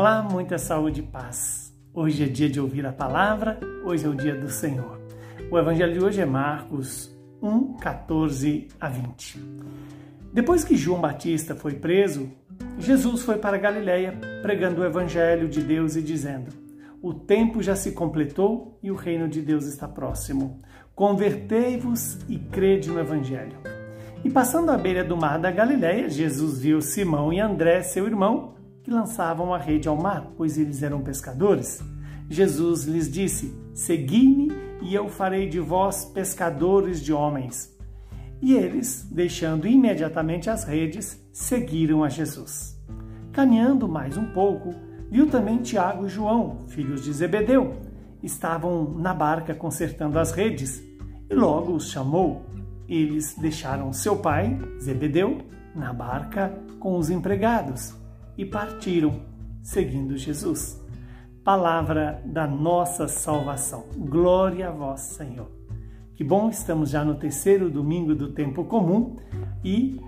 Olá, muita saúde e paz. Hoje é dia de ouvir a palavra, hoje é o dia do Senhor. O evangelho de hoje é Marcos 1, 14 a 20. Depois que João Batista foi preso, Jesus foi para Galiléia pregando o evangelho de Deus e dizendo: O tempo já se completou e o reino de Deus está próximo. Convertei-vos e crede no evangelho. E passando à beira do mar da Galiléia, Jesus viu Simão e André, seu irmão, lançavam a rede ao mar, pois eles eram pescadores. Jesus lhes disse: Segui-me e eu farei de vós pescadores de homens. E eles, deixando imediatamente as redes, seguiram a Jesus. Caminhando mais um pouco, viu também Tiago e João, filhos de Zebedeu. Estavam na barca consertando as redes e logo os chamou. Eles deixaram seu pai, Zebedeu, na barca com os empregados e partiram, seguindo Jesus. Palavra da nossa salvação. Glória a vós, Senhor. Que bom, estamos já no terceiro domingo do tempo comum e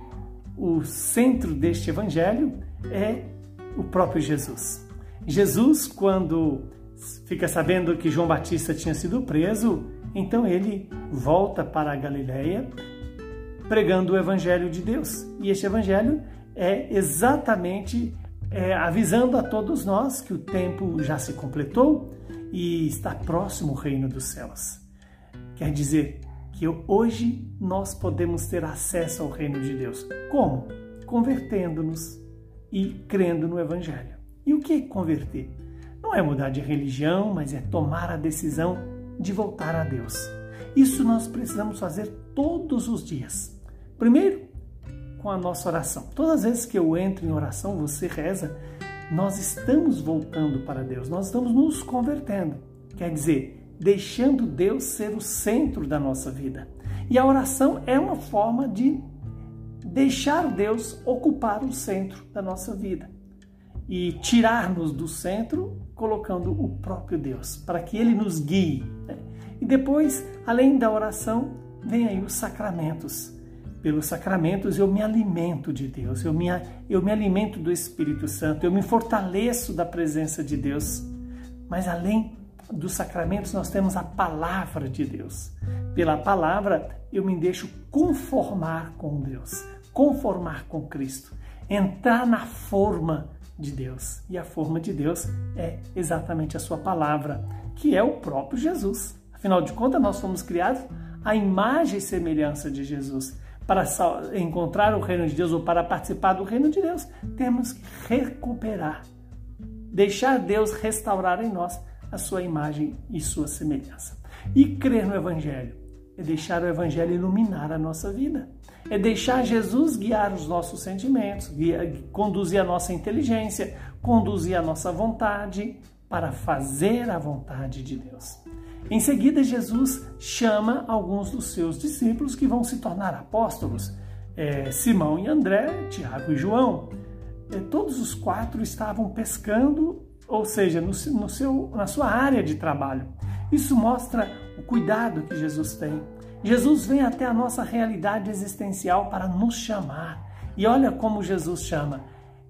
o centro deste evangelho é o próprio Jesus. Jesus, quando fica sabendo que João Batista tinha sido preso, então ele volta para a Galileia pregando o evangelho de Deus. E este evangelho é exatamente é, avisando a todos nós que o tempo já se completou e está próximo o reino dos céus. Quer dizer que hoje nós podemos ter acesso ao reino de Deus. Como? Convertendo-nos e crendo no Evangelho. E o que é converter? Não é mudar de religião, mas é tomar a decisão de voltar a Deus. Isso nós precisamos fazer todos os dias. Primeiro, com a nossa oração. Todas as vezes que eu entro em oração, você reza, nós estamos voltando para Deus, nós estamos nos convertendo. Quer dizer, deixando Deus ser o centro da nossa vida. E a oração é uma forma de deixar Deus ocupar o centro da nossa vida e tirar-nos do centro, colocando o próprio Deus, para que Ele nos guie. Né? E depois, além da oração, vem aí os sacramentos pelos sacramentos eu me alimento de Deus, eu me, eu me alimento do Espírito Santo, eu me fortaleço da presença de Deus. Mas além dos sacramentos, nós temos a palavra de Deus. Pela palavra, eu me deixo conformar com Deus, conformar com Cristo, entrar na forma de Deus. E a forma de Deus é exatamente a sua palavra, que é o próprio Jesus. Afinal de contas, nós fomos criados à imagem e semelhança de Jesus para encontrar o reino de Deus ou para participar do reino de Deus, temos que recuperar, deixar Deus restaurar em nós a sua imagem e sua semelhança. E crer no Evangelho é deixar o Evangelho iluminar a nossa vida, é deixar Jesus guiar os nossos sentimentos, conduzir a nossa inteligência, conduzir a nossa vontade para fazer a vontade de Deus. Em seguida, Jesus chama alguns dos seus discípulos que vão se tornar apóstolos: é, Simão e André, Tiago e João. É, todos os quatro estavam pescando, ou seja, no, no seu, na sua área de trabalho. Isso mostra o cuidado que Jesus tem. Jesus vem até a nossa realidade existencial para nos chamar. E olha como Jesus chama: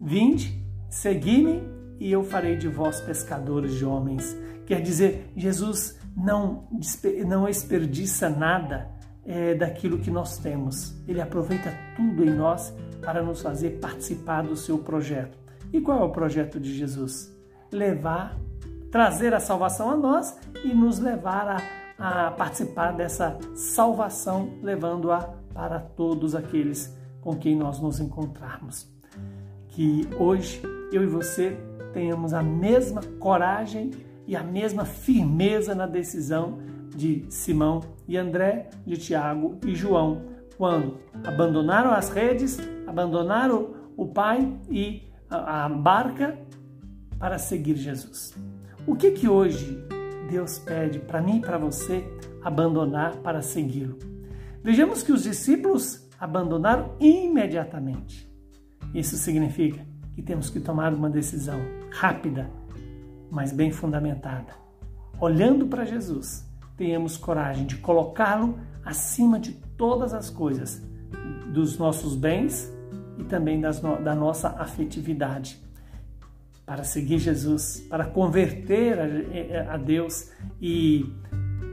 Vinde, segui-me e eu farei de vós pescadores de homens. Quer dizer, Jesus não, não desperdiça nada é, daquilo que nós temos. Ele aproveita tudo em nós para nos fazer participar do seu projeto. E qual é o projeto de Jesus? Levar, trazer a salvação a nós e nos levar a, a participar dessa salvação, levando-a para todos aqueles com quem nós nos encontrarmos. Que hoje eu e você tenhamos a mesma coragem e a mesma firmeza na decisão de Simão e André, de Tiago e João, quando abandonaram as redes, abandonaram o pai e a, barca para seguir Jesus. O que que hoje Deus pede para mim e para você abandonar para segui-lo? Vejamos que os discípulos abandonaram imediatamente. Isso significa que temos que tomar uma decisão rápida mas bem fundamentada. Olhando para Jesus, tenhamos coragem de colocá-lo acima de todas as coisas, dos nossos bens e também das, da nossa afetividade, para seguir Jesus, para converter a, a Deus e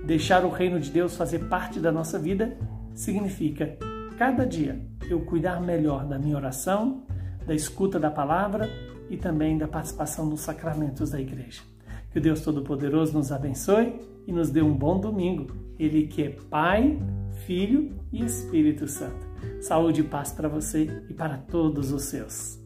deixar o reino de Deus fazer parte da nossa vida, significa cada dia eu cuidar melhor da minha oração, da escuta da palavra e também da participação nos sacramentos da igreja. Que o Deus Todo-Poderoso nos abençoe e nos dê um bom domingo. Ele que é Pai, Filho e Espírito Santo. Saúde e paz para você e para todos os seus.